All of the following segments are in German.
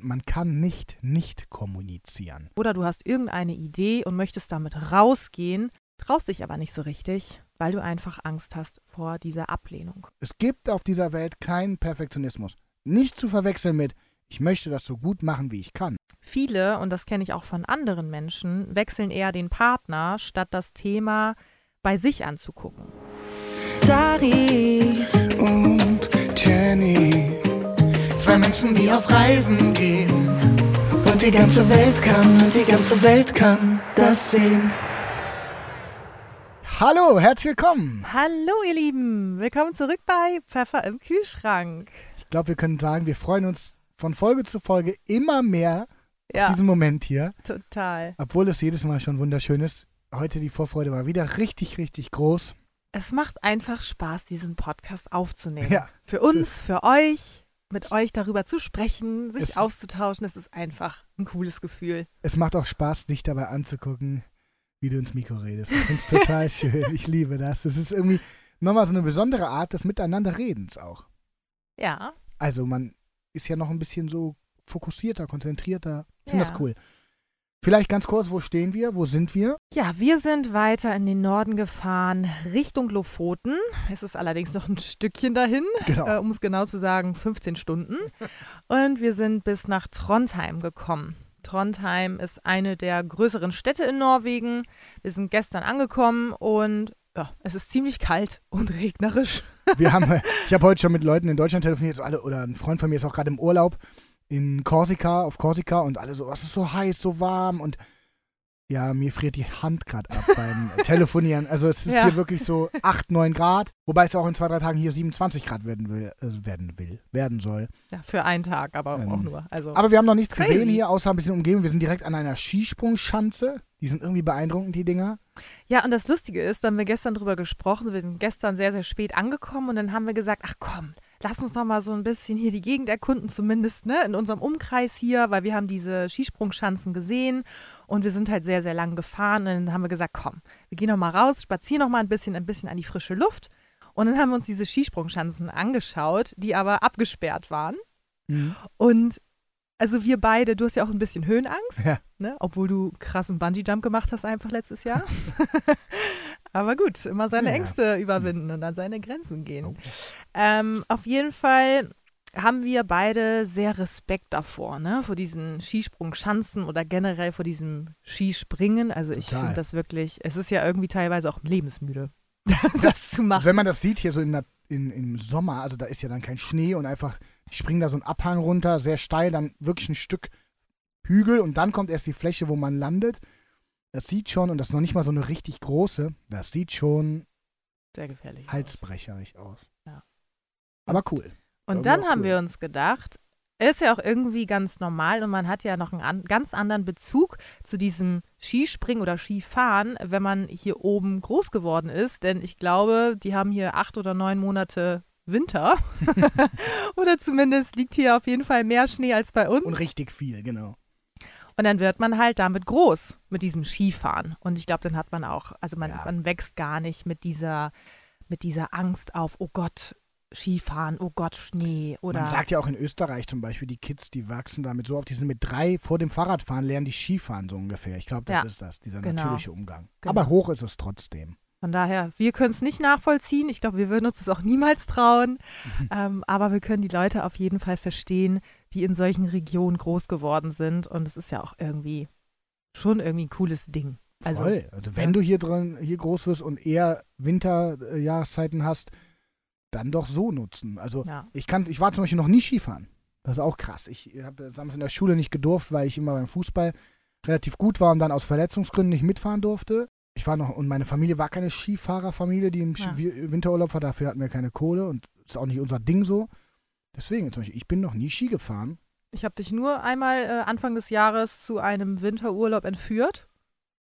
Man kann nicht nicht kommunizieren. Oder du hast irgendeine Idee und möchtest damit rausgehen, traust dich aber nicht so richtig, weil du einfach Angst hast vor dieser Ablehnung. Es gibt auf dieser Welt keinen Perfektionismus. Nicht zu verwechseln mit, ich möchte das so gut machen, wie ich kann. Viele, und das kenne ich auch von anderen Menschen, wechseln eher den Partner, statt das Thema bei sich anzugucken. Dari und Jenny. Zwei Menschen, die auf Reisen gehen. Und die ganze Welt kann, und die ganze Welt kann das sehen. Hallo, herzlich willkommen. Hallo ihr Lieben, willkommen zurück bei Pfeffer im Kühlschrank. Ich glaube, wir können sagen, wir freuen uns von Folge zu Folge immer mehr Ja, auf diesen Moment hier. total. Obwohl es jedes Mal schon wunderschön ist. Heute die Vorfreude war wieder richtig, richtig groß. Es macht einfach Spaß, diesen Podcast aufzunehmen. Ja, Für uns, für euch, mit euch darüber zu sprechen, sich Es- auszutauschen, das ist einfach ein cooles Gefühl. Es macht auch Spaß, dich dabei anzugucken, wie du ins Mikro redest. Ich finde es total schön. Ich liebe das. Es ist irgendwie nochmal so eine besondere Art des Miteinanderredens auch. Ja, Also man ist ja noch ein bisschen so fokussierter, konzentrierter. Ich finde Ja. das cool. Vielleicht ganz kurz, wo stehen wir? Wo sind wir? Ja, wir sind weiter in den Norden gefahren, Richtung Lofoten. Es ist allerdings noch ein Stückchen dahin, Genau. äh, um es genau zu sagen, 15 Stunden. Und wir sind bis nach Trondheim gekommen. Trondheim ist eine der größeren Städte in Norwegen. Wir sind gestern angekommen und ja, es ist ziemlich kalt und regnerisch. Wir haben, ich habe heute schon mit Leuten in Deutschland telefoniert, so alle, oder ein Freund von mir ist auch gerade im Urlaub in Korsika, auf Korsika und alle so, was ist so heiß, so warm und ja, mir friert die Hand gerade ab beim Telefonieren. Also es ist Ja. hier wirklich so 8, 9 Grad, wobei es auch in zwei, drei Tagen hier 27 Grad werden will, also werden will, werden soll. Ja, für einen Tag, aber Ähm, auch nur. Also, Aber wir haben noch nichts Crazy. gesehen hier, außer ein bisschen Umgebung. Wir sind direkt an einer Skisprungschanze. Die sind irgendwie beeindruckend, die Dinger. Ja, und das Lustige ist, da haben wir gestern drüber gesprochen. Wir sind gestern sehr, sehr spät angekommen und dann haben wir gesagt, ach komm, lass uns doch mal so ein bisschen hier die Gegend erkunden, zumindest ne, in unserem Umkreis hier, weil wir haben diese Skisprungschanzen gesehen und wir sind halt sehr, sehr lang gefahren. Und dann haben wir gesagt, komm, wir gehen noch mal raus, spazieren noch mal ein bisschen, ein bisschen an die frische Luft. Und dann haben wir uns diese Skisprungschanzen angeschaut, die aber abgesperrt waren. Und also wir beide, du hast ja auch ein bisschen Höhenangst, Ja. ne? obwohl du krassen Bungee-Jump gemacht hast einfach letztes Jahr. Aber gut, immer seine Ja. Ängste überwinden und an seine Grenzen gehen. Oh. Ähm, auf jeden Fall haben wir beide sehr Respekt davor, ne? Vor diesen Skisprungschanzen oder generell vor diesem Skispringen. Also ich finde das wirklich, es ist ja irgendwie teilweise auch lebensmüde, das zu machen. Wenn man das sieht hier so in der, in, im Sommer, also da ist ja dann kein Schnee und einfach, die springen da so einen Abhang runter, sehr steil, dann wirklich ein Stück Hügel und dann kommt erst die Fläche, wo man landet. Das sieht schon, und das ist noch nicht mal so eine richtig große, das sieht schon Sehr gefährlich. aus. halsbrecherig aus. Aber cool. Und dann haben cool. wir uns gedacht, ist ja auch irgendwie ganz normal und man hat ja noch einen an, ganz anderen Bezug zu diesem Skispringen oder Skifahren, wenn man hier oben groß geworden ist. Denn ich glaube, die haben hier acht oder neun Monate Winter. oder zumindest liegt hier auf jeden Fall mehr Schnee als bei uns. Und richtig viel, genau. Und dann wird man halt damit groß, mit diesem Skifahren. Und ich glaube, dann hat man auch, also man, Ja. man wächst gar nicht mit dieser, mit dieser Angst auf, oh Gott, Skifahren, oh Gott, Schnee. Oder Man sagt ja auch in Österreich zum Beispiel, die Kids, die wachsen damit so auf, die sind mit drei vor dem Fahrradfahren, lernen die Skifahren so ungefähr. Ich glaube, das Ja. ist das, dieser Genau. natürliche Umgang. Genau. Aber hoch ist es trotzdem. Von daher, wir können es nicht nachvollziehen. Ich glaube, wir würden uns das auch niemals trauen. Ähm, aber wir können die Leute auf jeden Fall verstehen, die in solchen Regionen groß geworden sind. Und es ist ja auch irgendwie schon irgendwie ein cooles Ding. Also, Voll. Also wenn ja. du hier drin, hier groß wirst und eher Winterjahreszeiten hast, dann doch so nutzen. Also ja. ich kann, ich war zum Beispiel noch nie Skifahren. Das ist auch krass. Ich habe damals in der Schule nicht gedurft, weil ich immer beim Fußball relativ gut war und dann aus Verletzungsgründen nicht mitfahren durfte. Ich war noch, und meine Familie war keine Skifahrerfamilie, die im Ja. Ski- Winterurlaub war. Dafür hatten wir keine Kohle und ist auch nicht unser Ding so. Deswegen zum Beispiel, ich bin noch nie Ski gefahren. Ich habe dich nur einmal äh, Anfang des Jahres zu einem Winterurlaub entführt.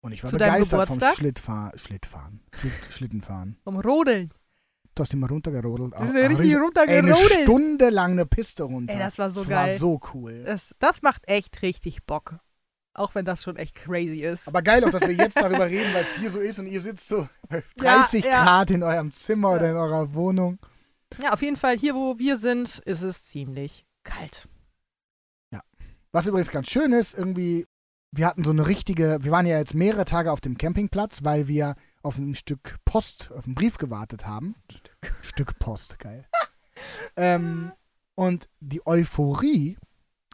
Und ich war Zu begeistert vom? Schlittfahr Schlittfahren. Schlitt Schlittenfahren. Vom Rodeln. Da sind wir runtergerodelt. Wir sind richtig Ey, eine runtergerodelt. Stunde lang eine Piste runter. Ey, das war so das geil. war so cool. Das, das macht echt richtig Bock. Auch wenn das schon echt crazy ist. Aber geil auch, dass wir jetzt darüber reden, weil es hier so ist und ihr sitzt so bei Ja, 30 ja. Grad in eurem Zimmer Ja. oder in eurer Wohnung. ja, auf jeden Fall, hier wo wir sind, ist es ziemlich kalt. Was übrigens ganz schön ist, irgendwie, wir hatten so eine richtige, wir waren ja jetzt mehrere Tage auf dem Campingplatz, weil wir auf ein Stück Post, auf einen Brief gewartet haben. Stück, Stück Post, geil. ähm, und die Euphorie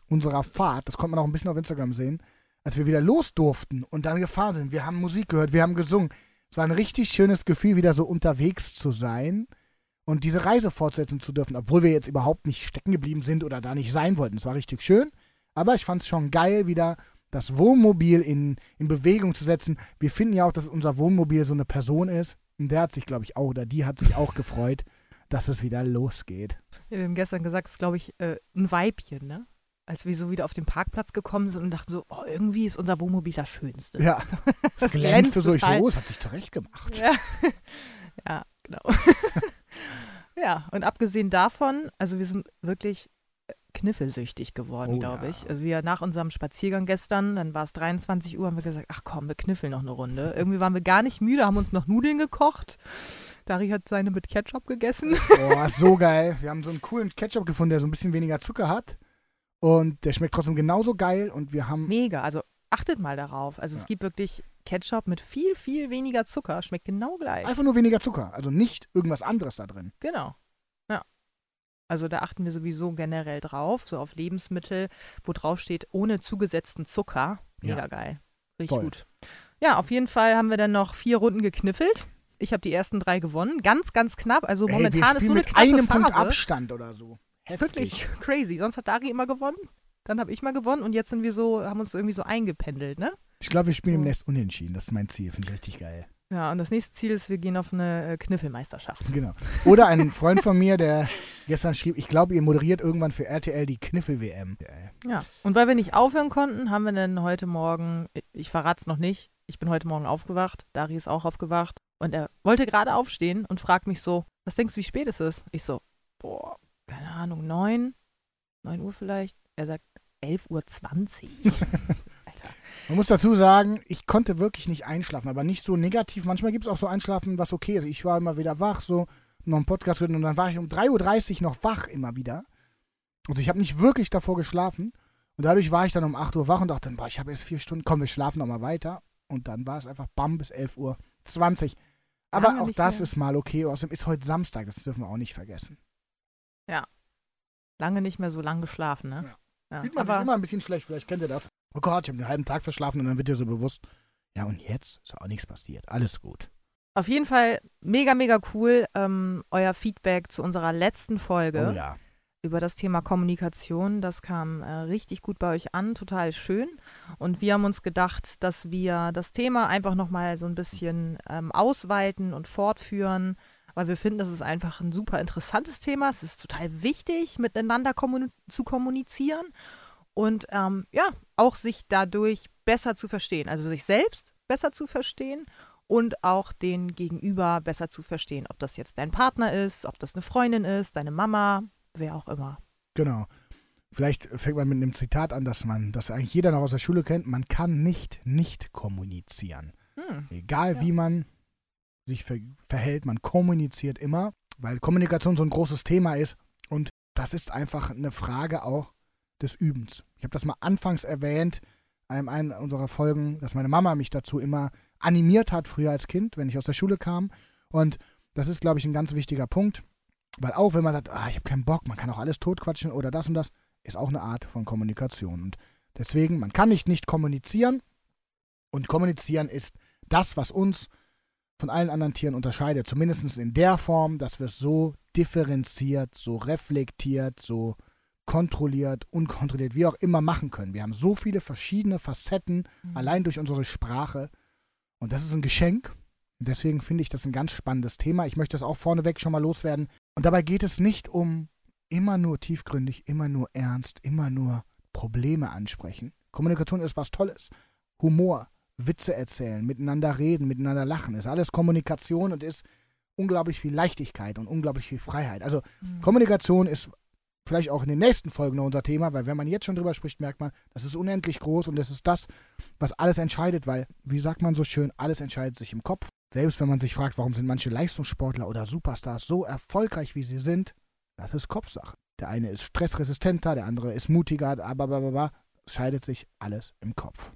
unserer Fahrt, das konnte man auch ein bisschen auf Instagram sehen, als wir wieder los durften und dann gefahren sind. Wir haben Musik gehört, wir haben gesungen. Es war ein richtig schönes Gefühl, wieder so unterwegs zu sein und diese Reise fortsetzen zu dürfen, obwohl wir jetzt überhaupt nicht stecken geblieben sind oder da nicht sein wollten. Es war richtig schön, aber ich fand es schon geil, wieder das Wohnmobil in, in Bewegung zu setzen. Wir finden ja auch, dass unser Wohnmobil so eine Person ist. Und der hat sich, glaube ich, auch, oder die hat sich auch gefreut, dass es wieder losgeht. Ja, wir haben gestern gesagt, es ist, glaube ich, äh, ein Weibchen, ne? Als wir so wieder auf den Parkplatz gekommen sind und dachten so, oh, irgendwie ist unser Wohnmobil das Schönste. Ja, das, glänzte so. Ich so, oh, es hat sich zurecht gemacht. Ja, ja genau. ja, und abgesehen davon, also wir sind wirklich kniffelsüchtig geworden, oh, glaube ich. Also wir nach unserem Spaziergang gestern, dann war es 23 Uhr, haben wir gesagt, ach komm, wir kniffeln noch eine Runde. Irgendwie waren wir gar nicht müde, haben uns noch Nudeln gekocht. Dari hat seine mit Ketchup gegessen. Boah, so geil. Wir haben so einen coolen Ketchup gefunden, der so ein bisschen weniger Zucker hat. Und der schmeckt trotzdem genauso geil. Und wir haben. Mega, also achtet mal darauf. Also ja. es gibt wirklich Ketchup mit viel, viel weniger Zucker. Schmeckt genau gleich. Einfach nur weniger Zucker. Also nicht irgendwas anderes da drin. Genau. Also da achten wir sowieso generell drauf, so auf Lebensmittel, wo drauf steht, ohne zugesetzten Zucker. Mega ja. geil. Richtig Voll. gut. Ja, auf jeden Fall haben wir dann noch vier Runden gekniffelt. Ich habe die ersten drei gewonnen. Ganz, ganz knapp. Also Ey, momentan ist so eine mit einem Phase. Punkt Abstand oder so. Heftig. Wirklich crazy. Sonst hat Dari immer gewonnen. Dann habe ich mal gewonnen und jetzt sind wir so, haben uns irgendwie so eingependelt, ne? Ich glaube, wir spielen im Nest unentschieden. Das ist mein Ziel. Finde ich richtig geil. Ja, und das nächste Ziel ist, wir gehen auf eine äh, Kniffelmeisterschaft. Genau. Oder ein Freund von mir, der gestern schrieb, ich glaube, ihr moderiert irgendwann für RTL die Kniffel-WM. Ja, und weil wir nicht aufhören konnten, haben wir dann heute Morgen, ich verrate es noch nicht, ich bin heute Morgen aufgewacht, Dari ist auch aufgewacht und er wollte gerade aufstehen und fragt mich so, was denkst du, wie spät es ist? Ich so, boah, keine Ahnung, neun, neun Uhr vielleicht. Er sagt, 11.20 Uhr. Man muss dazu sagen, ich konnte wirklich nicht einschlafen, aber nicht so negativ. Manchmal gibt es auch so Einschlafen, was okay ist. Ich war immer wieder wach, so noch einen Podcast und dann war ich um 3.30 Uhr noch wach immer wieder. Also ich habe nicht wirklich davor geschlafen. Und dadurch war ich dann um 8 Uhr wach und dachte, boah, ich habe jetzt vier Stunden, komm, wir schlafen nochmal weiter. Und dann war es einfach bam bis 11 Uhr 20. Aber Lange auch das mehr. ist mal okay. Außerdem ist heute Samstag, das dürfen wir auch nicht vergessen. Ja. Lange nicht mehr so lang geschlafen, ne? Ja. ja. Sieht man sich immer ein bisschen schlecht, vielleicht kennt ihr das oh Gott, ich habe den halben Tag verschlafen und dann wird dir so bewusst, ja und jetzt ist auch nichts passiert, alles gut. Auf jeden Fall mega, mega cool, ähm, euer Feedback zu unserer letzten Folge. Oh ja. Über das Thema Kommunikation, das kam äh, richtig gut bei euch an, total schön. Und wir haben uns gedacht, dass wir das Thema einfach nochmal so ein bisschen ähm, ausweiten und fortführen, weil wir finden, das ist einfach ein super interessantes Thema. Es ist total wichtig, miteinander kommun zu kommunizieren und ähm, ja, auch sich dadurch besser zu verstehen. Also sich selbst besser zu verstehen und auch den Gegenüber besser zu verstehen. Ob das jetzt dein Partner ist, ob das eine Freundin ist, deine Mama, wer auch immer. Genau. Vielleicht fängt man mit einem Zitat an, dass man, das eigentlich jeder noch aus der Schule kennt, man kann nicht nicht kommunizieren. Hm. Egal ja. wie man sich ver verhält, man kommuniziert immer, weil Kommunikation so ein großes Thema ist und das ist einfach eine Frage auch des Übens. Ich habe das mal anfangs erwähnt, in einem unserer Folgen, dass meine Mama mich dazu immer animiert hat, früher als Kind, wenn ich aus der Schule kam. Und das ist, glaube ich, ein ganz wichtiger Punkt, weil auch wenn man sagt, ah, ich habe keinen Bock, man kann auch alles totquatschen oder das und das, ist auch eine Art von Kommunikation. Und deswegen, man kann nicht nicht kommunizieren. Und kommunizieren ist das, was uns von allen anderen Tieren unterscheidet. Zumindest in der Form, dass wir es so differenziert, so reflektiert, so kontrolliert, unkontrolliert, wie auch immer machen können. Wir haben so viele verschiedene Facetten, mhm. allein durch unsere Sprache. Und das ist ein Geschenk. Und deswegen finde ich das ein ganz spannendes Thema. Ich möchte das auch vorneweg schon mal loswerden. Und dabei geht es nicht um immer nur tiefgründig, immer nur ernst, immer nur Probleme ansprechen. Kommunikation ist was Tolles. Humor, Witze erzählen, miteinander reden, miteinander lachen, ist alles Kommunikation und ist unglaublich viel Leichtigkeit und unglaublich viel Freiheit. Also mhm. Kommunikation ist vielleicht auch in den nächsten Folgen noch unser Thema, weil wenn man jetzt schon drüber spricht, merkt man, das ist unendlich groß und das ist das, was alles entscheidet, weil, wie sagt man so schön, alles entscheidet sich im Kopf. Selbst wenn man sich fragt, warum sind manche Leistungssportler oder Superstars so erfolgreich, wie sie sind, das ist Kopfsache. Der eine ist stressresistenter, der andere ist mutiger, aber scheidet sich alles im Kopf.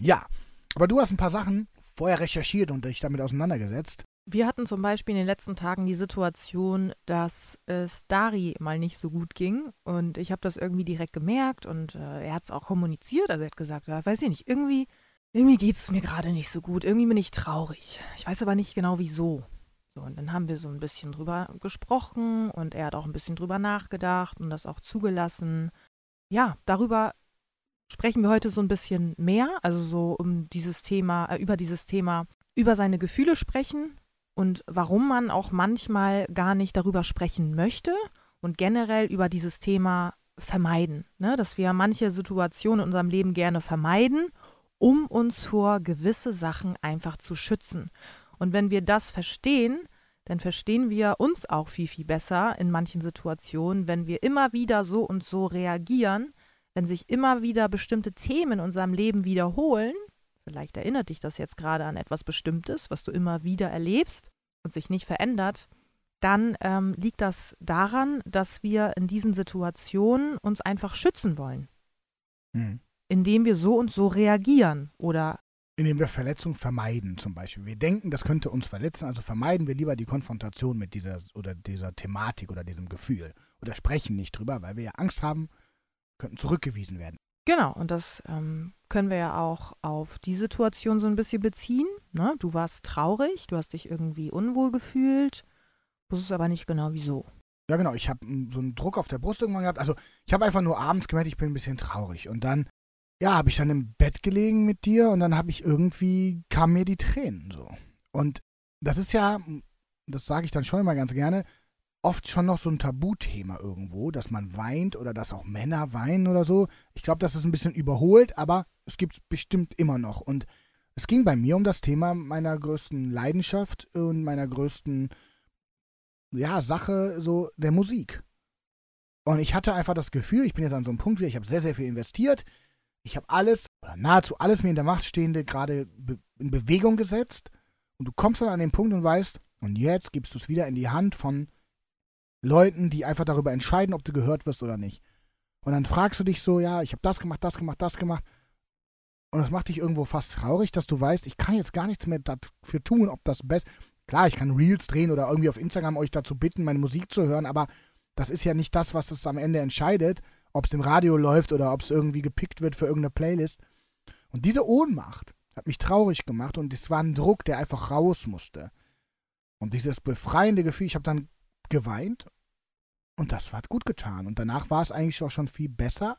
Ja, aber du hast ein paar Sachen vorher recherchiert und dich damit auseinandergesetzt. Wir hatten zum Beispiel in den letzten Tagen die Situation, dass es Dari mal nicht so gut ging. Und ich habe das irgendwie direkt gemerkt und äh, er hat es auch kommuniziert. Also er hat gesagt, ja, weiß ich nicht, irgendwie, irgendwie geht es mir gerade nicht so gut. Irgendwie bin ich traurig. Ich weiß aber nicht genau wieso. So, und dann haben wir so ein bisschen drüber gesprochen und er hat auch ein bisschen drüber nachgedacht und das auch zugelassen. Ja, darüber sprechen wir heute so ein bisschen mehr, also so um dieses Thema, äh, über dieses Thema, über seine Gefühle sprechen und warum man auch manchmal gar nicht darüber sprechen möchte und generell über dieses Thema vermeiden. Ne? Dass wir manche Situationen in unserem Leben gerne vermeiden, um uns vor gewisse Sachen einfach zu schützen. Und wenn wir das verstehen, dann verstehen wir uns auch viel, viel besser in manchen Situationen, wenn wir immer wieder so und so reagieren, wenn sich immer wieder bestimmte Themen in unserem Leben wiederholen, vielleicht erinnert dich das jetzt gerade an etwas Bestimmtes, was du immer wieder erlebst und sich nicht verändert, dann ähm, liegt das daran, dass wir in diesen Situationen uns einfach schützen wollen. Hm. Indem wir so und so reagieren oder Indem wir Verletzung vermeiden, zum Beispiel. Wir denken, das könnte uns verletzen, also vermeiden wir lieber die Konfrontation mit dieser oder dieser Thematik oder diesem Gefühl. Oder sprechen nicht drüber, weil wir ja Angst haben, könnten zurückgewiesen werden. Genau, und das ähm, können wir ja auch auf die Situation so ein bisschen beziehen. Ne? Du warst traurig, du hast dich irgendwie unwohl gefühlt, wusstest aber nicht genau wieso. Ja, genau. Ich habe so einen Druck auf der Brust irgendwann gehabt. Also, ich habe einfach nur abends gemerkt, ich bin ein bisschen traurig. Und dann, ja, habe ich dann im Bett gelegen mit dir und dann habe ich irgendwie, kamen mir die Tränen so. Und das ist ja, das sage ich dann schon immer ganz gerne, oft schon noch so ein Tabuthema irgendwo, dass man weint oder dass auch Männer weinen oder so. Ich glaube, das ist ein bisschen überholt, aber es gibt es bestimmt immer noch. Und es ging bei mir um das Thema meiner größten Leidenschaft und meiner größten ja, Sache so der Musik. Und ich hatte einfach das Gefühl, ich bin jetzt an so einem Punkt wieder, ich habe sehr, sehr viel investiert. Ich habe alles, oder nahezu alles mir in der Macht Stehende gerade be in Bewegung gesetzt. Und du kommst dann an den Punkt und weißt, und jetzt gibst du es wieder in die Hand von Leuten, die einfach darüber entscheiden, ob du gehört wirst oder nicht. Und dann fragst du dich so, ja, ich habe das gemacht, das gemacht, das gemacht. Und das macht dich irgendwo fast traurig, dass du weißt, ich kann jetzt gar nichts mehr dafür tun, ob das best. Klar, ich kann Reels drehen oder irgendwie auf Instagram euch dazu bitten, meine Musik zu hören, aber das ist ja nicht das, was es am Ende entscheidet, ob es im Radio läuft oder ob es irgendwie gepickt wird für irgendeine Playlist. Und diese Ohnmacht hat mich traurig gemacht und es war ein Druck, der einfach raus musste. Und dieses befreiende Gefühl, ich habe dann geweint und das hat gut getan. Und danach war es eigentlich auch schon viel besser.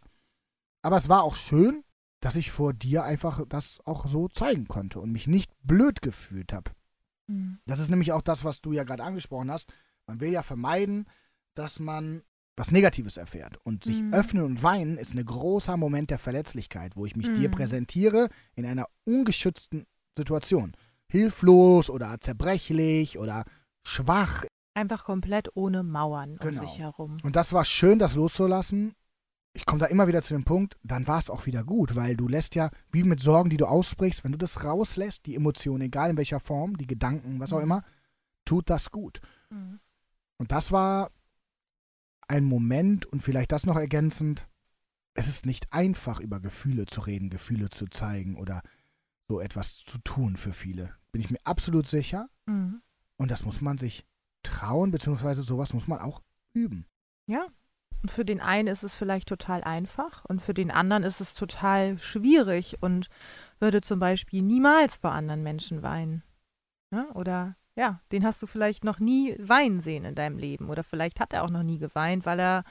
Aber es war auch schön, dass ich vor dir einfach das auch so zeigen konnte und mich nicht blöd gefühlt habe. Mhm. Das ist nämlich auch das, was du ja gerade angesprochen hast. Man will ja vermeiden, dass man was Negatives erfährt. Und sich mhm. öffnen und weinen ist ein großer Moment der Verletzlichkeit, wo ich mich mhm. dir präsentiere in einer ungeschützten Situation. Hilflos oder zerbrechlich oder schwach Einfach komplett ohne Mauern genau. um sich herum. Und das war schön, das loszulassen. Ich komme da immer wieder zu dem Punkt, dann war es auch wieder gut, weil du lässt ja, wie mit Sorgen, die du aussprichst, wenn du das rauslässt, die Emotionen, egal in welcher Form, die Gedanken, was auch mhm. immer, tut das gut. Mhm. Und das war ein Moment und vielleicht das noch ergänzend, es ist nicht einfach, über Gefühle zu reden, Gefühle zu zeigen oder so etwas zu tun für viele. Bin ich mir absolut sicher. Mhm. Und das muss man sich trauen, beziehungsweise sowas muss man auch üben. Ja. Und für den einen ist es vielleicht total einfach und für den anderen ist es total schwierig und würde zum Beispiel niemals vor anderen Menschen weinen. Ja? Oder ja, den hast du vielleicht noch nie weinen sehen in deinem Leben. Oder vielleicht hat er auch noch nie geweint, weil er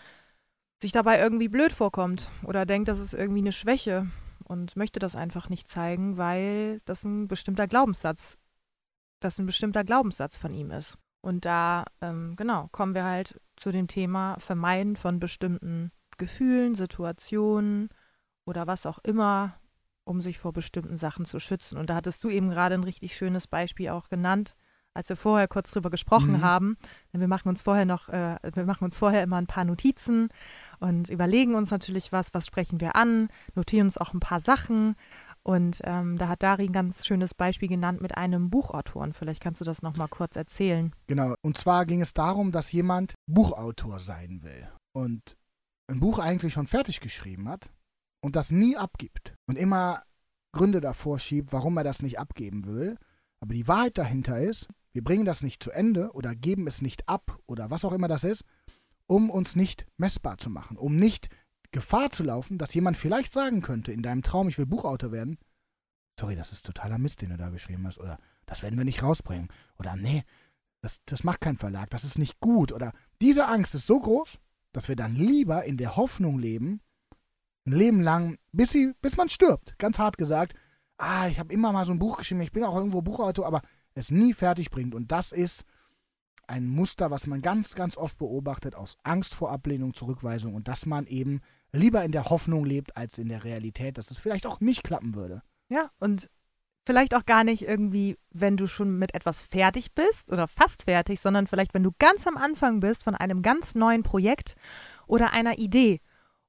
sich dabei irgendwie blöd vorkommt oder denkt, das ist irgendwie eine Schwäche und möchte das einfach nicht zeigen, weil das ein bestimmter Glaubenssatz, das ein bestimmter Glaubenssatz von ihm ist. Und da, ähm, genau, kommen wir halt zu dem Thema Vermeiden von bestimmten Gefühlen, Situationen oder was auch immer, um sich vor bestimmten Sachen zu schützen. Und da hattest du eben gerade ein richtig schönes Beispiel auch genannt, als wir vorher kurz drüber gesprochen mhm. haben. Wir machen uns vorher noch, äh, wir machen uns vorher immer ein paar Notizen und überlegen uns natürlich was, was sprechen wir an, notieren uns auch ein paar Sachen und ähm, da hat Dari ein ganz schönes Beispiel genannt mit einem Buchautoren. Vielleicht kannst du das nochmal kurz erzählen. Genau. Und zwar ging es darum, dass jemand Buchautor sein will und ein Buch eigentlich schon fertig geschrieben hat und das nie abgibt und immer Gründe davor schiebt, warum er das nicht abgeben will, aber die Wahrheit dahinter ist, wir bringen das nicht zu Ende oder geben es nicht ab oder was auch immer das ist, um uns nicht messbar zu machen, um nicht Gefahr zu laufen, dass jemand vielleicht sagen könnte in deinem Traum, ich will Buchautor werden, sorry, das ist totaler Mist, den du da geschrieben hast, oder das werden wir nicht rausbringen, oder nee, das, das macht kein Verlag, das ist nicht gut, oder diese Angst ist so groß, dass wir dann lieber in der Hoffnung leben, ein Leben lang, bis, sie, bis man stirbt, ganz hart gesagt, ah, ich habe immer mal so ein Buch geschrieben, ich bin auch irgendwo Buchautor, aber es nie fertig bringt. Und das ist ein Muster, was man ganz, ganz oft beobachtet aus Angst vor Ablehnung, Zurückweisung und dass man eben lieber in der Hoffnung lebt als in der Realität, dass es vielleicht auch nicht klappen würde. Ja, und vielleicht auch gar nicht irgendwie, wenn du schon mit etwas fertig bist oder fast fertig, sondern vielleicht, wenn du ganz am Anfang bist von einem ganz neuen Projekt oder einer Idee,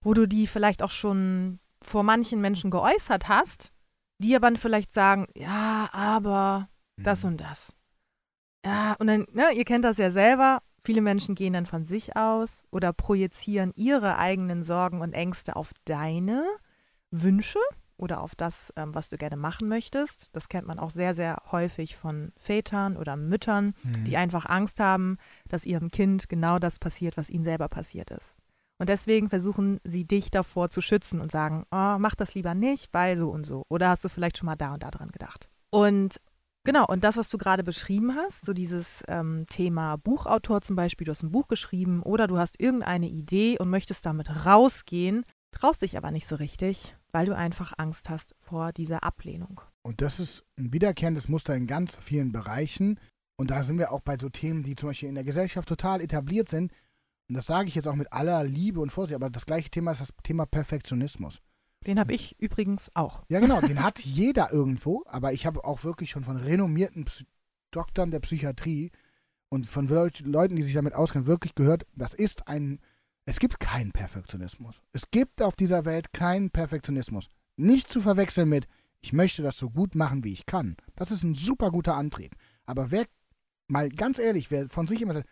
wo du die vielleicht auch schon vor manchen Menschen geäußert hast, die aber vielleicht sagen, ja, aber das Mhm. und das. Ja, und dann, ne, ihr kennt das ja selber, viele Menschen gehen dann von sich aus oder projizieren ihre eigenen Sorgen und Ängste auf deine Wünsche oder auf das, ähm, was du gerne machen möchtest. Das kennt man auch sehr, sehr häufig von Vätern oder Müttern, Mhm. die einfach Angst haben, dass ihrem Kind genau das passiert, was ihnen selber passiert ist. Und deswegen versuchen sie dich davor zu schützen und sagen, oh, mach das lieber nicht, weil so und so. Oder hast du vielleicht schon mal da und da dran gedacht. Und genau, und das, was du gerade beschrieben hast, so dieses ähm, Thema Buchautor zum Beispiel, du hast ein Buch geschrieben oder du hast irgendeine Idee und möchtest damit rausgehen, traust dich aber nicht so richtig, weil du einfach Angst hast vor dieser Ablehnung. Und das ist ein wiederkehrendes Muster in ganz vielen Bereichen. Und da sind wir auch bei so Themen, die zum Beispiel in der Gesellschaft total etabliert sind. Und das sage ich jetzt auch mit aller Liebe und Vorsicht, aber das gleiche Thema ist das Thema Perfektionismus. Den habe ich übrigens auch. Ja, genau, den hat jeder irgendwo, aber ich habe auch wirklich schon von renommierten Psy Doktoren der Psychiatrie und von Leut Leuten, die sich damit auskennen, wirklich gehört, das ist ein, es gibt keinen Perfektionismus. Es gibt auf dieser Welt keinen Perfektionismus. Nicht zu verwechseln mit, ich möchte das so gut machen, wie ich kann. Das ist ein super guter Antrieb. Aber wer, mal ganz ehrlich, wer von sich immer sagt,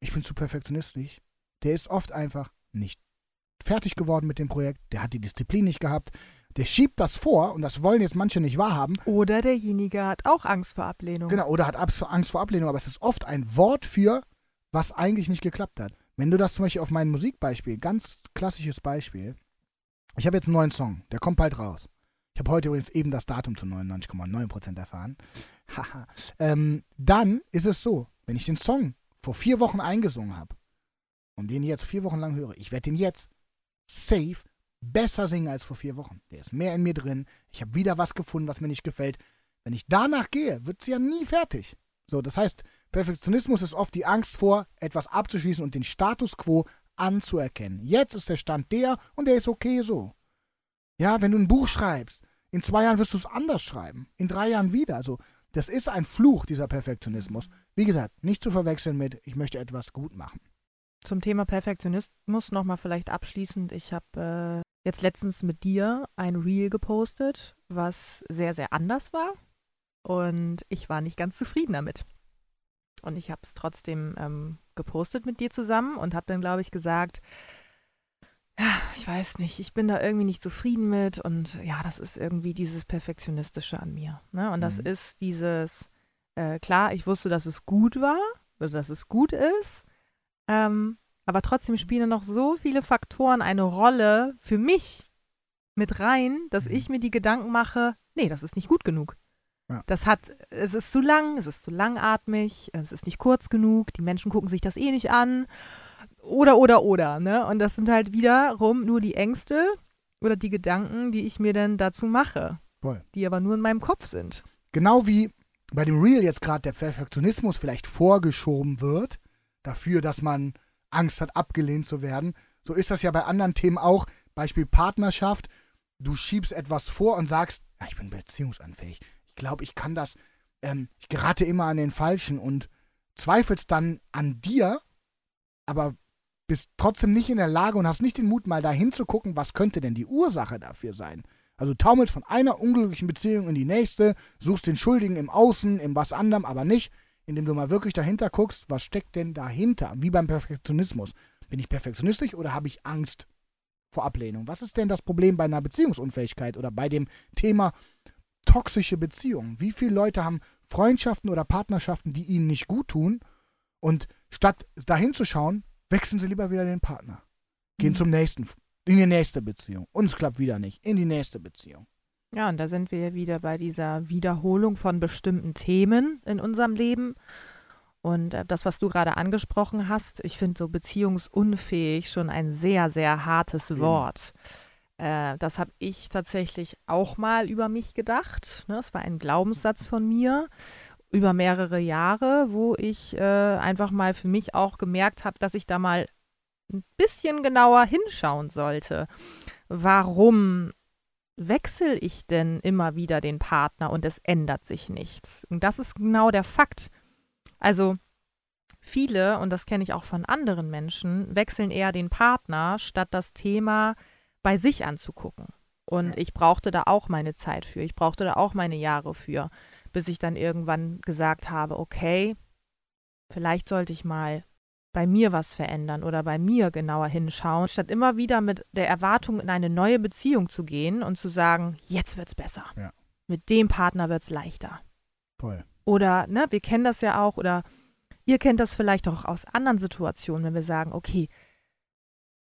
ich bin zu perfektionistisch, der ist oft einfach nicht fertig geworden mit dem Projekt, der hat die Disziplin nicht gehabt, der schiebt das vor und das wollen jetzt manche nicht wahrhaben. Oder derjenige hat auch Angst vor Ablehnung. Genau, oder hat Angst vor Ablehnung, aber es ist oft ein Wort für, was eigentlich nicht geklappt hat. Wenn du das zum Beispiel auf mein Musikbeispiel, ganz klassisches Beispiel, ich habe jetzt einen neuen Song, der kommt bald raus. Ich habe heute übrigens eben das Datum zu 99,9% erfahren. Haha. ähm, dann ist es so, wenn ich den Song vor vier Wochen eingesungen habe und den jetzt vier Wochen lang höre, ich werde den jetzt safe besser singen als vor vier Wochen. Der ist mehr in mir drin. Ich habe wieder was gefunden, was mir nicht gefällt. Wenn ich danach gehe, wird es ja nie fertig. So, das heißt, Perfektionismus ist oft die Angst vor, etwas abzuschließen und den Status quo anzuerkennen. Jetzt ist der Stand der und der ist okay so. Ja, wenn du ein Buch schreibst, in zwei Jahren wirst du es anders schreiben, in drei Jahren wieder. Also, das ist ein Fluch, dieser Perfektionismus. Wie gesagt, nicht zu verwechseln mit, ich möchte etwas gut machen. Zum Thema Perfektionismus nochmal vielleicht abschließend. Ich habe äh, jetzt letztens mit dir ein Reel gepostet, was sehr, sehr anders war. Und ich war nicht ganz zufrieden damit. Und ich habe es trotzdem ähm, gepostet mit dir zusammen und habe dann, glaube ich, gesagt, ja, ich weiß nicht, ich bin da irgendwie nicht zufrieden mit und ja, das ist irgendwie dieses Perfektionistische an mir. Ne? Und das Mhm. ist dieses, äh, klar, ich wusste, dass es gut war oder dass es gut ist, ähm, aber trotzdem spielen noch so viele Faktoren eine Rolle für mich mit rein, dass Mhm. ich mir die Gedanken mache, nee, das ist nicht gut genug. Ja. Das hat, es ist zu lang, es ist zu langatmig, es ist nicht kurz genug, die Menschen gucken sich das eh nicht an. Oder, oder, oder, ne? Und das sind halt wiederum nur die Ängste oder die Gedanken, die ich mir dann dazu mache. Voll. Die aber nur in meinem Kopf sind. Genau wie bei dem Real jetzt gerade der Perfektionismus vielleicht vorgeschoben wird, dafür, dass man Angst hat, abgelehnt zu werden, so ist das ja bei anderen Themen auch. Beispiel Partnerschaft. Du schiebst etwas vor und sagst, ja, ich bin beziehungsanfähig. Ich glaube, ich kann das. Ähm, ich gerate immer an den Falschen und zweifelst dann an dir, aber bist trotzdem nicht in der Lage und hast nicht den Mut, mal dahin zu gucken, was könnte denn die Ursache dafür sein. Also taumelt von einer unglücklichen Beziehung in die nächste, suchst den Schuldigen im Außen, im was anderem, aber nicht, indem du mal wirklich dahinter guckst, was steckt denn dahinter? Wie beim Perfektionismus. Bin ich perfektionistisch oder habe ich Angst vor Ablehnung? Was ist denn das Problem bei einer Beziehungsunfähigkeit oder bei dem Thema toxische Beziehungen? Wie viele Leute haben Freundschaften oder Partnerschaften, die ihnen nicht gut tun und statt dahin zu schauen, wechseln sie lieber wieder den Partner. Gehen Mhm. zum nächsten, in die nächste Beziehung. Uns klappt wieder nicht, in die nächste Beziehung. Ja, und da sind wir wieder bei dieser Wiederholung von bestimmten Themen in unserem Leben. Und äh, das, was du gerade angesprochen hast, ich finde so beziehungsunfähig schon ein sehr, sehr hartes Eben. Wort. Äh, das habe ich tatsächlich auch mal über mich gedacht. Ne? Es war ein Glaubenssatz von mir über mehrere Jahre, wo ich äh, einfach mal für mich auch gemerkt habe, dass ich da mal ein bisschen genauer hinschauen sollte. Warum wechsle ich denn immer wieder den Partner und es ändert sich nichts? Und das ist genau der Fakt. Also viele, und das kenne ich auch von anderen Menschen, wechseln eher den Partner, statt das Thema bei sich anzugucken. Und ich brauchte da auch meine Zeit für. Ich brauchte da auch meine Jahre für, bis ich dann irgendwann gesagt habe, okay, vielleicht sollte ich mal bei mir was verändern oder bei mir genauer hinschauen, statt immer wieder mit der Erwartung in eine neue Beziehung zu gehen und zu sagen, jetzt wird's besser. Ja. Mit dem Partner wird's leichter. Voll. Oder, ne, wir kennen das ja auch, oder ihr kennt das vielleicht auch aus anderen Situationen, wenn wir sagen, okay,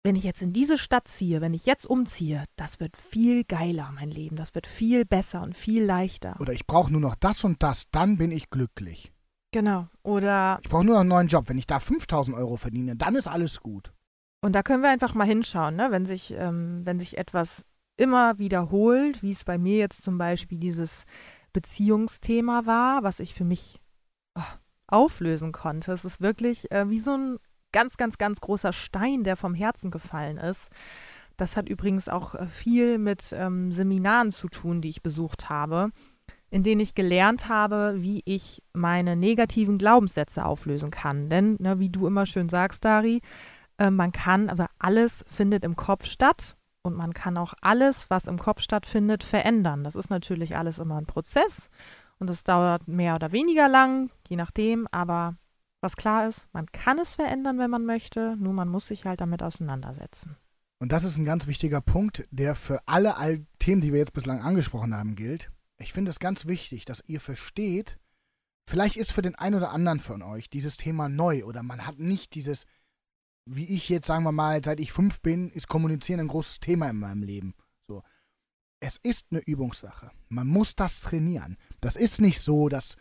wenn ich jetzt in diese Stadt ziehe, wenn ich jetzt umziehe, das wird viel geiler, mein Leben. Das wird viel besser und viel leichter. Oder ich brauche nur noch das und das, dann bin ich glücklich. Genau. Oder, Ich brauche nur noch einen neuen Job. Wenn ich da 5000 Euro verdiene, dann ist alles gut. und da können wir einfach mal hinschauen, ne, wenn sich, ähm, wenn sich etwas immer wiederholt, wie es bei mir jetzt zum Beispiel dieses Beziehungsthema war, was ich für mich oh, auflösen konnte. Es ist wirklich äh, wie so ein ganz, ganz, ganz großer Stein, der vom Herzen gefallen ist. Das hat übrigens auch äh, viel mit ähm, Seminaren zu tun, die ich besucht habe, in denen ich gelernt habe, wie ich meine negativen Glaubenssätze auflösen kann. Denn, ne, wie du immer schön sagst, Dari, äh, man kann, also alles findet im Kopf statt und man kann auch alles, was im Kopf stattfindet, verändern. Das ist natürlich alles immer ein Prozess und das dauert mehr oder weniger lang, je nachdem, aber was klar ist, man kann es verändern, wenn man möchte, nur man muss sich halt damit auseinandersetzen. Und das ist ein ganz wichtiger Punkt, der für alle all Themen, die wir jetzt bislang angesprochen haben, gilt. Ich finde es ganz wichtig, dass ihr versteht, vielleicht ist für den einen oder anderen von euch dieses Thema neu oder man hat nicht dieses, wie ich jetzt, sagen wir mal, seit ich fünf bin, ist Kommunizieren ein großes Thema in meinem Leben. So. Es ist eine Übungssache. Man muss das trainieren. Das ist nicht so, dass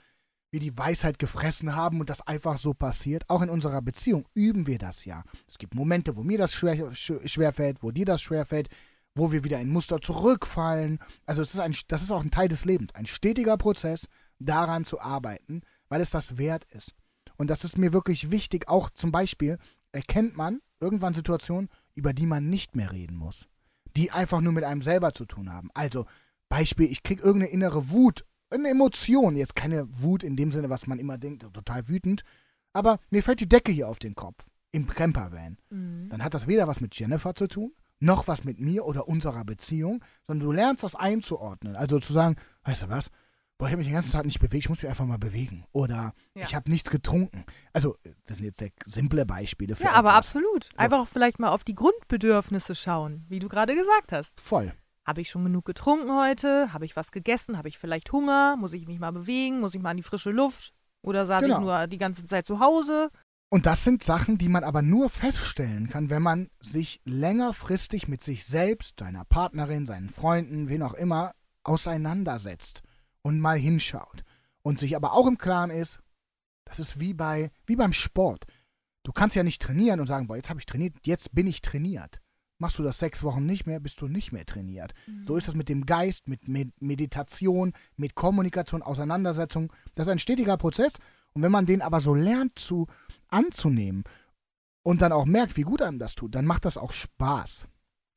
wir die Weisheit gefressen haben und das einfach so passiert. Auch in unserer Beziehung üben wir das ja. Es gibt Momente, wo mir das schwer, sch- schwerfällt, wo dir das schwerfällt, wo wir wieder in Muster zurückfallen. Also es ist ein, das ist auch ein Teil des Lebens, ein stetiger Prozess, daran zu arbeiten, weil es das wert ist. Und das ist mir wirklich wichtig. Auch zum Beispiel erkennt man irgendwann Situationen, über die man nicht mehr reden muss, die einfach nur mit einem selber zu tun haben. Also Beispiel, ich kriege irgendeine innere Wut, eine Emotion, jetzt keine Wut in dem Sinne, was man immer denkt, total wütend, aber mir fällt die Decke hier auf den Kopf im Campervan. Dann hat das weder was mit Jennifer zu tun, noch was mit mir oder unserer Beziehung, sondern du lernst das einzuordnen. Also zu sagen, weißt du was, boah, ich habe mich den ganzen Tag nicht bewegt, ich muss mich einfach mal bewegen. Oder Ja. ich habe nichts getrunken. Also, das sind jetzt sehr simple Beispiele für Ja, aber etwas. absolut. Einfach vielleicht mal auf die Grundbedürfnisse schauen, wie du gerade gesagt hast. Voll. Habe ich schon genug getrunken heute? Habe ich was gegessen? Habe ich vielleicht Hunger? Muss ich mich mal bewegen? Muss ich mal an die frische Luft? Oder saß Genau. ich nur die ganze Zeit zu Hause? Und das sind Sachen, die man aber nur feststellen kann, wenn man sich längerfristig mit sich selbst, seiner Partnerin, seinen Freunden, wen auch immer, auseinandersetzt und mal hinschaut. Und sich aber auch im Klaren ist, das ist wie, bei, wie beim Sport. Du kannst ja nicht trainieren und sagen, boah, jetzt habe ich trainiert, jetzt bin ich trainiert. Machst du das sechs Wochen nicht mehr, bist du nicht mehr trainiert. So ist das mit dem Geist, mit Med Meditation, mit Kommunikation, Auseinandersetzung. Das ist ein stetiger Prozess. Und wenn man den aber so lernt zu anzunehmen und dann auch merkt, wie gut einem das tut, dann macht das auch Spaß.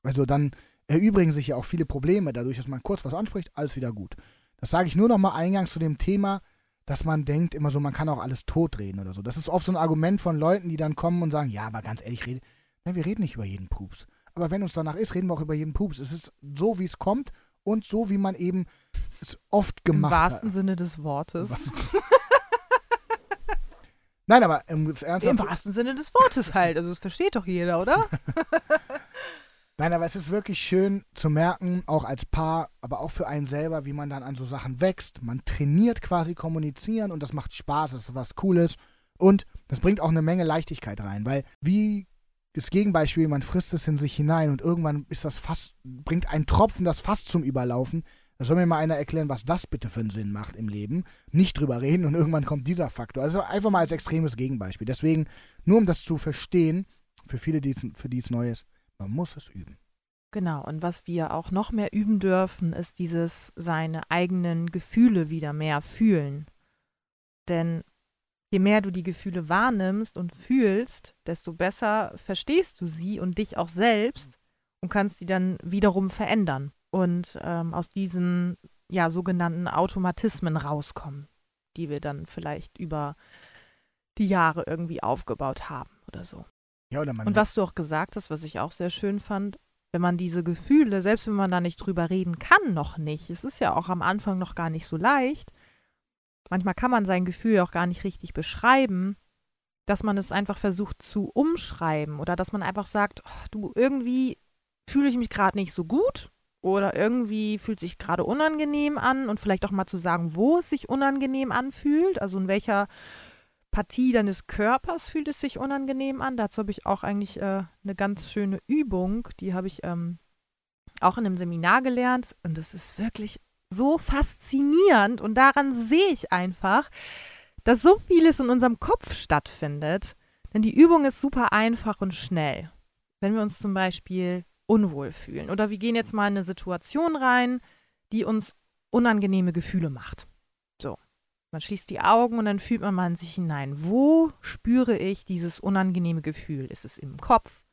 Also dann erübrigen sich ja auch viele Probleme dadurch, dass man kurz was anspricht, alles wieder gut. Das sage ich nur noch mal eingangs zu dem Thema, dass man denkt immer so, man kann auch alles totreden oder so. Das ist oft so ein Argument von Leuten, die dann kommen und sagen, ja, aber ganz ehrlich, rede, nein, wir reden nicht über jeden Pups. Aber wenn uns danach ist, reden wir auch über jeden Pups. Es ist so, wie es kommt und so, wie man eben es oft Im gemacht wahrsten hat. Sinne des Wortes. Nein, aber Im ernsthaft. wahrsten Sinne des Wortes halt. Also das versteht doch jeder, oder? Nein, aber es ist wirklich schön zu merken, auch als Paar, aber auch für einen selber, wie man dann an so Sachen wächst. Man trainiert quasi kommunizieren und das macht Spaß, das ist was Cooles. Und das bringt auch eine Menge Leichtigkeit rein, weil wie das Gegenbeispiel, man frisst es in sich hinein und irgendwann ist das fast, bringt ein Tropfen das fast zum Überlaufen. Da soll mir mal einer erklären, was das bitte für einen Sinn macht im Leben. Nicht drüber reden und irgendwann kommt dieser Faktor. Also einfach mal als extremes Gegenbeispiel. Deswegen, nur um das zu verstehen, für viele, die's, für die es neu ist, man muss es üben. Genau, und was wir auch noch mehr üben dürfen, ist dieses seine eigenen Gefühle wieder mehr fühlen. Denn je mehr du die Gefühle wahrnimmst und fühlst, desto besser verstehst du sie und dich auch selbst und kannst sie dann wiederum verändern und ähm, aus diesen ja sogenannten Automatismen rauskommen, die wir dann vielleicht über die Jahre irgendwie aufgebaut haben oder so. Ja, oder Und was du auch gesagt hast, was ich auch sehr schön fand, wenn man diese Gefühle, selbst wenn man da nicht drüber reden kann, noch nicht, es ist ja auch am Anfang noch gar nicht so leicht, manchmal kann man sein Gefühl ja auch gar nicht richtig beschreiben, dass man es einfach versucht zu umschreiben oder dass man einfach sagt, oh, du, irgendwie fühle ich mich gerade nicht so gut oder irgendwie fühlt sich gerade unangenehm an und vielleicht auch mal zu sagen, wo es sich unangenehm anfühlt, also in welcher Partie deines Körpers fühlt es sich unangenehm an. Dazu habe ich auch eigentlich äh, eine ganz schöne Übung, die habe ich ähm, auch in einem Seminar gelernt und das ist wirklich so faszinierend und daran sehe ich einfach, dass so vieles in unserem Kopf stattfindet. Denn die Übung ist super einfach und schnell. Wenn wir uns zum Beispiel unwohl fühlen oder wir gehen jetzt mal in eine Situation rein, die uns unangenehme Gefühle macht. So, man schließt die Augen und dann fühlt man mal in sich hinein. Wo spüre ich dieses unangenehme Gefühl? Ist es im Kopf?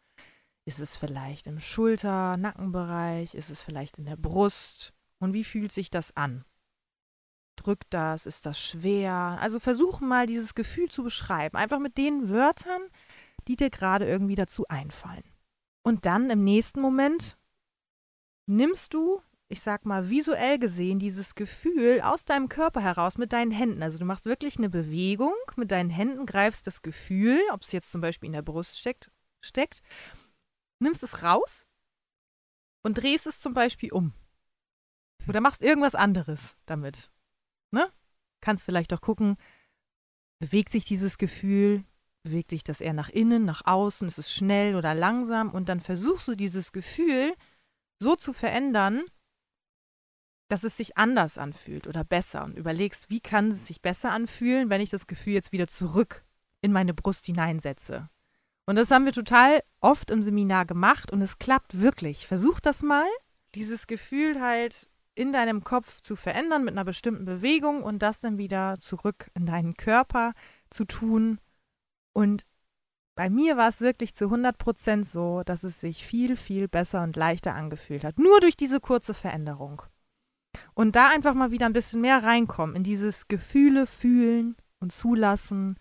Ist es vielleicht im Schulter-, Nackenbereich? Ist es vielleicht in der Brust? Und wie fühlt sich das an? Drückt das? Ist das schwer? Also versuch mal dieses Gefühl zu beschreiben. Einfach mit den Wörtern, die dir gerade irgendwie dazu einfallen. Und dann im nächsten Moment nimmst du, ich sag mal visuell gesehen, dieses Gefühl aus deinem Körper heraus mit deinen Händen. Also du machst wirklich eine Bewegung mit deinen Händen, greifst das Gefühl, ob es jetzt zum Beispiel in der Brust steckt, steckt, nimmst es raus und drehst es zum Beispiel um. Oder machst irgendwas anderes damit. Ne? Kannst vielleicht auch gucken, bewegt sich dieses Gefühl, bewegt sich das eher nach innen, nach außen, ist es schnell oder langsam und dann versuchst du dieses Gefühl so zu verändern, dass es sich anders anfühlt oder besser und überlegst, wie kann es sich besser anfühlen, wenn ich das Gefühl jetzt wieder zurück in meine Brust hineinsetze. Und das haben wir total oft im Seminar gemacht und es klappt wirklich. Versuch das mal, dieses Gefühl halt in deinem Kopf zu verändern mit einer bestimmten Bewegung und das dann wieder zurück in deinen Körper zu tun und bei mir war es wirklich zu 100 Prozent so, dass es sich viel, viel besser und leichter angefühlt hat. Nur durch diese kurze Veränderung. Und da einfach mal wieder ein bisschen mehr reinkommen in dieses Gefühle fühlen und zulassen.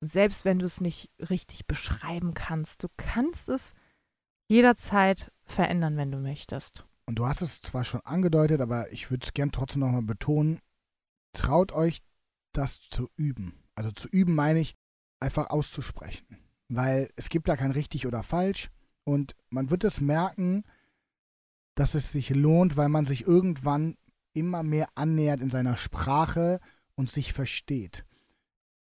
Und selbst wenn du es nicht richtig beschreiben kannst, du kannst es jederzeit verändern, wenn du möchtest. Und du hast es zwar schon angedeutet, aber ich würde es gern trotzdem nochmal betonen. Traut euch, das zu üben. Also zu üben meine ich, einfach auszusprechen. Weil es gibt da kein richtig oder falsch. Und man wird es merken, dass es sich lohnt, weil man sich irgendwann immer mehr annähert in seiner Sprache und sich versteht.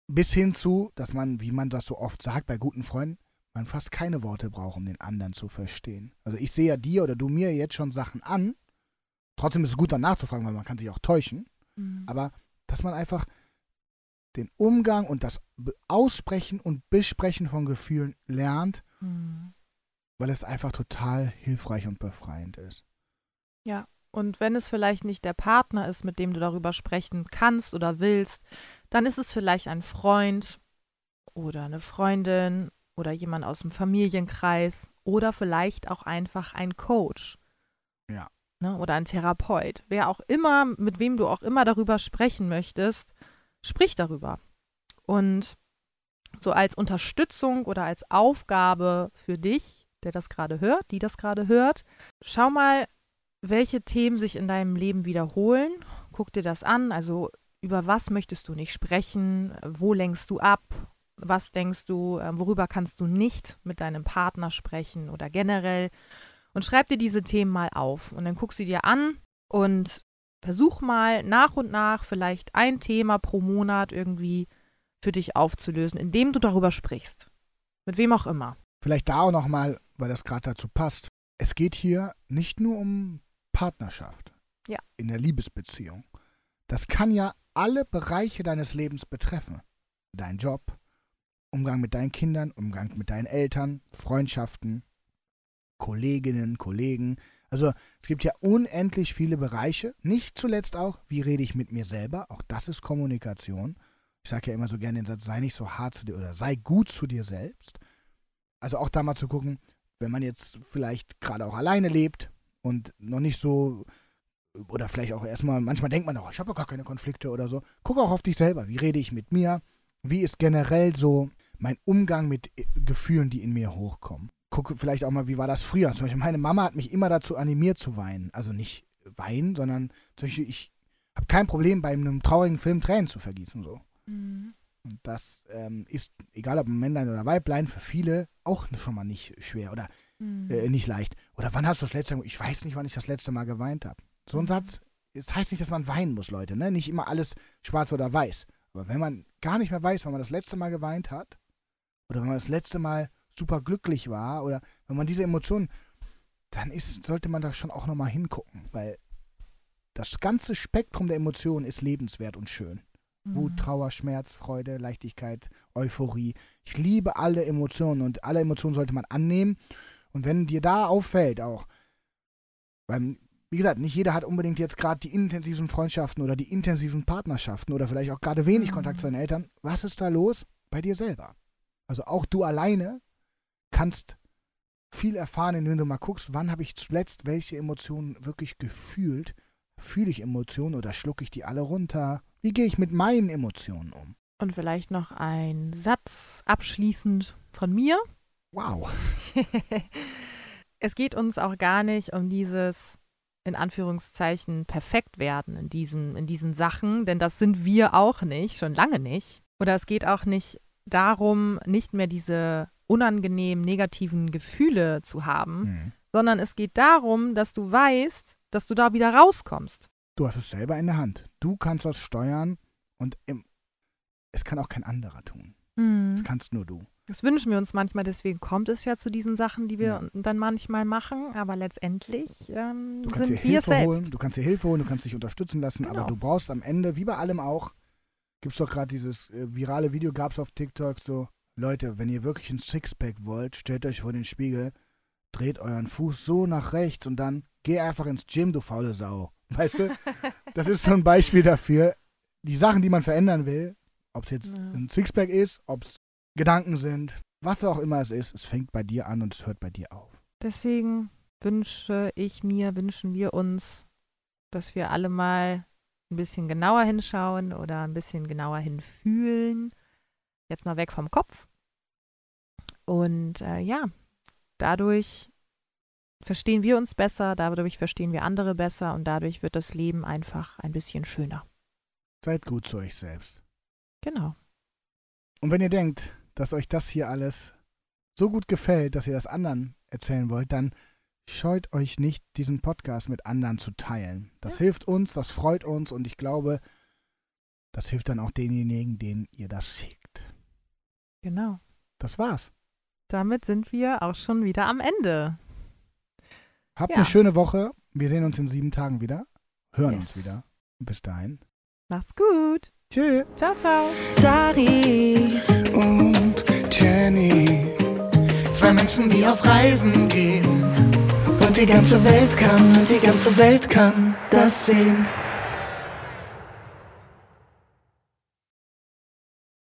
Bis hin zu, dass man, wie man das so oft sagt bei guten Freunden, man fast keine Worte braucht, um den anderen zu verstehen. Also ich sehe ja dir oder du mir jetzt schon Sachen an. Trotzdem ist es gut, dann nachzufragen, weil man kann sich auch täuschen. Mhm. Aber dass man einfach den Umgang und das Aussprechen und Besprechen von Gefühlen lernt, mhm. weil es einfach total hilfreich und befreiend ist. Ja, und wenn es vielleicht nicht der Partner ist, mit dem du darüber sprechen kannst oder willst, dann ist es vielleicht ein Freund oder eine Freundin oder jemand aus dem Familienkreis oder vielleicht auch einfach ein Coach. Ja. Ne, oder ein Therapeut. Wer auch immer, mit wem du auch immer darüber sprechen möchtest, sprich darüber. Und so als Unterstützung oder als Aufgabe für dich, der das gerade hört, die das gerade hört, schau mal, welche Themen sich in deinem Leben wiederholen. Guck dir das an. Also über was möchtest du nicht sprechen? Wo lenkst du ab? Was denkst du, äh, worüber kannst du nicht mit deinem Partner sprechen oder generell? Und schreib dir diese Themen mal auf. Und dann guckst du dir an und versuch mal nach und nach vielleicht ein Thema pro Monat irgendwie für dich aufzulösen, indem du darüber sprichst. Mit wem auch immer. Vielleicht da auch nochmal, weil das gerade dazu passt. Es geht hier nicht nur um Partnerschaft. Ja. In der Liebesbeziehung. Das kann ja alle Bereiche deines Lebens betreffen. Dein Job, Umgang mit deinen Kindern, Umgang mit deinen Eltern, Freundschaften, Kolleginnen, Kollegen. Also es gibt ja unendlich viele Bereiche. Nicht zuletzt auch, wie rede ich mit mir selber. Auch das ist Kommunikation. Ich sage ja immer so gerne den Satz, sei nicht so hart zu dir oder sei gut zu dir selbst. Also auch da mal zu gucken, wenn man jetzt vielleicht gerade auch alleine lebt und noch nicht so oder vielleicht auch erstmal, manchmal denkt man auch, ich habe ja gar keine Konflikte oder so. Guck auch auf dich selber. Wie rede ich mit mir? Wie ist generell so mein Umgang mit äh, Gefühlen, die in mir hochkommen? Guck vielleicht auch mal, wie war das früher? Zum Beispiel, meine Mama hat mich immer dazu animiert zu weinen. Also nicht weinen, sondern zum Beispiel, ich habe kein Problem, bei einem traurigen Film Tränen zu vergießen. So. Mhm. Und das ähm, ist, egal ob Männlein oder Weiblein, für viele auch schon mal nicht schwer oder Mhm. äh, nicht leicht. Oder wann hast du das letzte Mal, ich weiß nicht, wann ich das letzte Mal geweint habe. So ein Satz, es heißt nicht, dass man weinen muss, Leute, ne? Nicht immer alles schwarz oder weiß. Aber wenn man gar nicht mehr weiß, wann man das letzte Mal geweint hat, oder wenn man das letzte Mal super glücklich war, oder wenn man diese Emotionen, dann ist, sollte man da schon auch nochmal hingucken, weil das ganze Spektrum der Emotionen ist lebenswert und schön. Wut, Mhm. Trauer, Schmerz, Freude, Leichtigkeit, Euphorie. Ich liebe alle Emotionen und alle Emotionen sollte man annehmen. Und wenn dir da auffällt auch, weil, wie gesagt, nicht jeder hat unbedingt jetzt gerade die intensiven Freundschaften oder die intensiven Partnerschaften oder vielleicht auch gerade wenig Mhm. Kontakt zu deinen Eltern. Was ist da los? Bei dir selber. Also auch du alleine kannst viel erfahren, indem du mal guckst, wann habe ich zuletzt welche Emotionen wirklich gefühlt. Fühle ich Emotionen oder schlucke ich die alle runter? Wie gehe ich mit meinen Emotionen um? Und vielleicht noch ein Satz abschließend von mir. Wow. es geht uns auch gar nicht um dieses in Anführungszeichen perfekt werden in, diesem, in diesen Sachen, denn das sind wir auch nicht, schon lange nicht. Oder es geht auch nicht darum, nicht mehr diese unangenehmen negativen Gefühle zu haben, Hm. sondern es geht darum, dass du weißt, dass du da wieder rauskommst. Du hast es selber in der Hand. Du kannst das steuern und im, es kann auch kein anderer tun. Das kannst nur du. Das wünschen wir uns manchmal, deswegen kommt es ja zu diesen Sachen, die wir Ja. dann manchmal machen, aber letztendlich ähm, Du kannst dir sind wir es Hilfe selbst. holen, du kannst dir Hilfe holen, du kannst dich unterstützen lassen, Genau. aber du brauchst am Ende, wie bei allem auch, gibt es doch gerade dieses äh, virale Video, gab es auf TikTok so, Leute, wenn ihr wirklich ein Sixpack wollt, stellt euch vor den Spiegel, dreht euren Fuß so nach rechts und dann geh einfach ins Gym, du faule Sau. Weißt du? Das ist so ein Beispiel dafür, die Sachen, die man verändern will, ob es jetzt Ja. ein Sixpack ist, ob es Gedanken sind, was auch immer es ist, es fängt bei dir an und es hört bei dir auf. Deswegen wünsche ich mir, wünschen wir uns, dass wir alle mal ein bisschen genauer hinschauen oder ein bisschen genauer hinfühlen. Jetzt mal weg vom Kopf. Und äh, ja, dadurch verstehen wir uns besser, dadurch verstehen wir andere besser und dadurch wird das Leben einfach ein bisschen schöner. Seid gut zu euch selbst. Genau. Und wenn ihr denkt, dass euch das hier alles so gut gefällt, dass ihr das anderen erzählen wollt, dann scheut euch nicht, diesen Podcast mit anderen zu teilen. Das Ja. hilft uns, das freut uns und ich glaube, das hilft dann auch denjenigen, denen ihr das schickt. Genau. Das war's. Damit sind wir auch schon wieder am Ende. Habt Ja. eine schöne Woche. Wir sehen uns in sieben Tagen wieder. Hören uns Yes. wieder. Bis dahin. Macht's gut. Tschüss. Ciao, ciao. Dari und Jenny. Zwei Menschen, die auf Reisen gehen. Und die ganze Welt kann, und die ganze Welt kann das sehen.